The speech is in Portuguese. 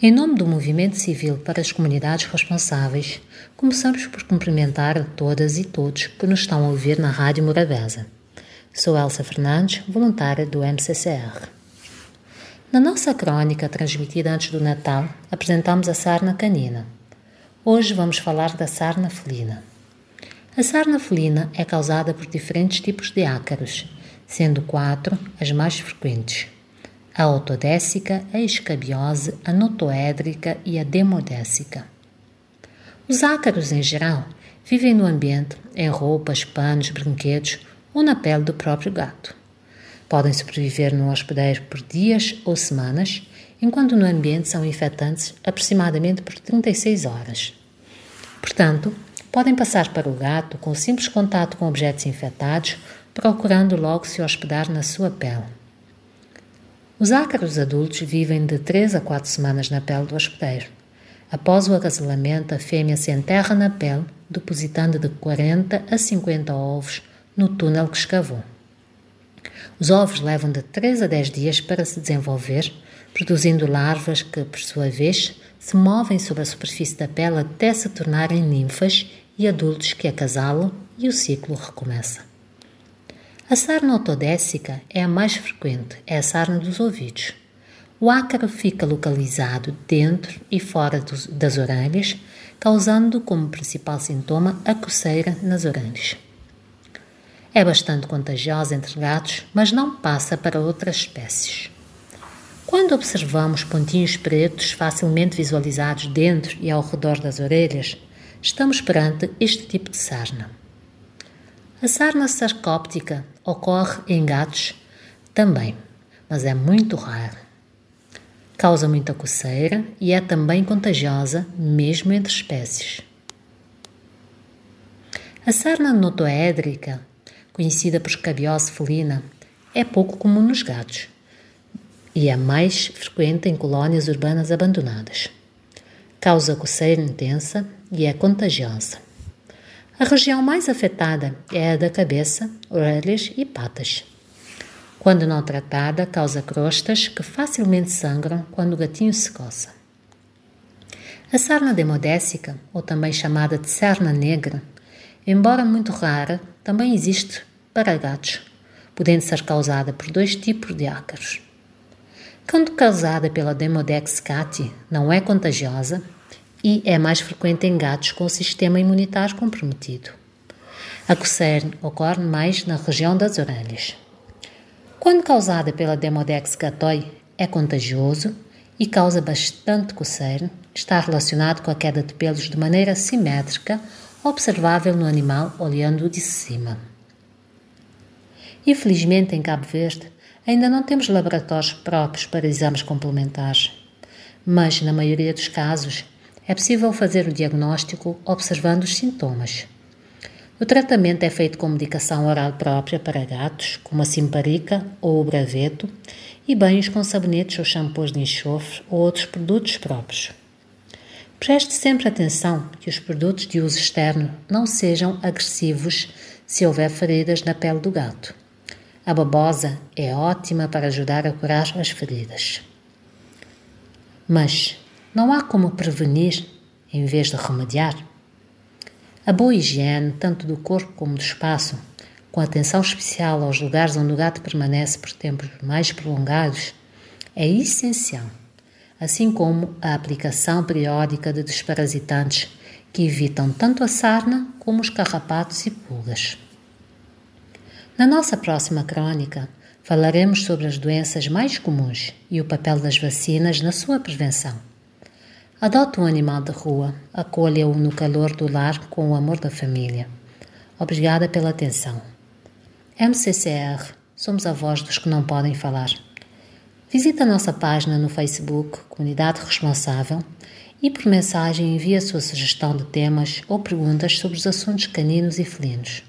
Em nome do Movimento Civil para as Comunidades Responsáveis, começamos por cumprimentar todas e todos que nos estão a ouvir na Rádio Morabeza. Sou Elsa Fernandes, voluntária do MCCR. Na nossa crónica transmitida antes do Natal, apresentamos a sarna canina. Hoje vamos falar da sarna felina. A sarna felina é causada por diferentes tipos de ácaros, sendo quatro as mais frequentes: a autodécica, a escabiose, a notoédrica e a demodécica. Os ácaros, em geral, vivem no ambiente, em roupas, panos, brinquedos ou na pele do próprio gato. Podem sobreviver no hospedeiro por dias ou semanas, enquanto no ambiente são infectantes aproximadamente por 36 horas. Portanto, podem passar para o gato com simples contato com objetos infectados, procurando logo se hospedar na sua pele. Os ácaros adultos vivem de 3 a 4 semanas na pele do hospedeiro. Após o acasalamento, a fêmea se enterra na pele, depositando de 40 a 50 ovos no túnel que escavou. Os ovos levam de 3 a 10 dias para se desenvolver, produzindo larvas que, por sua vez, se movem sobre a superfície da pele até se tornarem ninfas e adultos que acasalam e o ciclo recomeça. A sarna autodécica é a mais frequente, é a sarna dos ouvidos. O ácaro fica localizado dentro e fora dos, das orelhas, causando como principal sintoma a coceira nas orelhas. É bastante contagiosa entre gatos, mas não passa para outras espécies. Quando observamos pontinhos pretos facilmente visualizados dentro e ao redor das orelhas, estamos perante este tipo de sarna. A sarna sarcóptica ocorre em gatos também, mas é muito rara. Causa muita coceira e é também contagiosa, mesmo entre espécies. A sarna notoédrica, conhecida por escabiose felina, é pouco comum nos gatos e é mais frequente em colónias urbanas abandonadas. Causa coceira intensa e é contagiosa. A região mais afetada é a da cabeça, orelhas e patas. Quando não tratada, causa crostas que facilmente sangram quando o gatinho se coça. A sarna demodécica, ou também chamada de sarna negra, embora muito rara, também existe para gatos, podendo ser causada por dois tipos de ácaros. Quando causada pela Demodex cati, não é contagiosa e é mais frequente em gatos com o sistema imunitário comprometido. A coceira ocorre mais na região das orelhas. Quando causada pela Demodex gatoi, é contagioso e causa bastante coceira, está relacionado com a queda de pelos de maneira simétrica, observável no animal olhando de cima. Infelizmente, em Cabo Verde, ainda não temos laboratórios próprios para exames complementares, mas, na maioria dos casos, é possível fazer o diagnóstico observando os sintomas. O tratamento é feito com medicação oral própria para gatos, como a simparica ou o braveto, e banhos com sabonetes ou shampoos de enxofre ou outros produtos próprios. Preste sempre atenção que os produtos de uso externo não sejam agressivos se houver feridas na pele do gato. A babosa é ótima para ajudar a curar as feridas. Mas não há como prevenir em vez de remediar? A boa higiene, tanto do corpo como do espaço, com atenção especial aos lugares onde o gato permanece por tempos mais prolongados, é essencial, assim como a aplicação periódica de desparasitantes que evitam tanto a sarna como os carrapatos e pulgas. Na nossa próxima crônica, falaremos sobre as doenças mais comuns e o papel das vacinas na sua prevenção. Adote um animal de rua, acolha-o no calor do lar com o amor da família. Obrigada pela atenção. MCCR, somos a voz dos que não podem falar. Visite a nossa página no Facebook, Comunidade Responsável, e por mensagem envie a sua sugestão de temas ou perguntas sobre os assuntos caninos e felinos.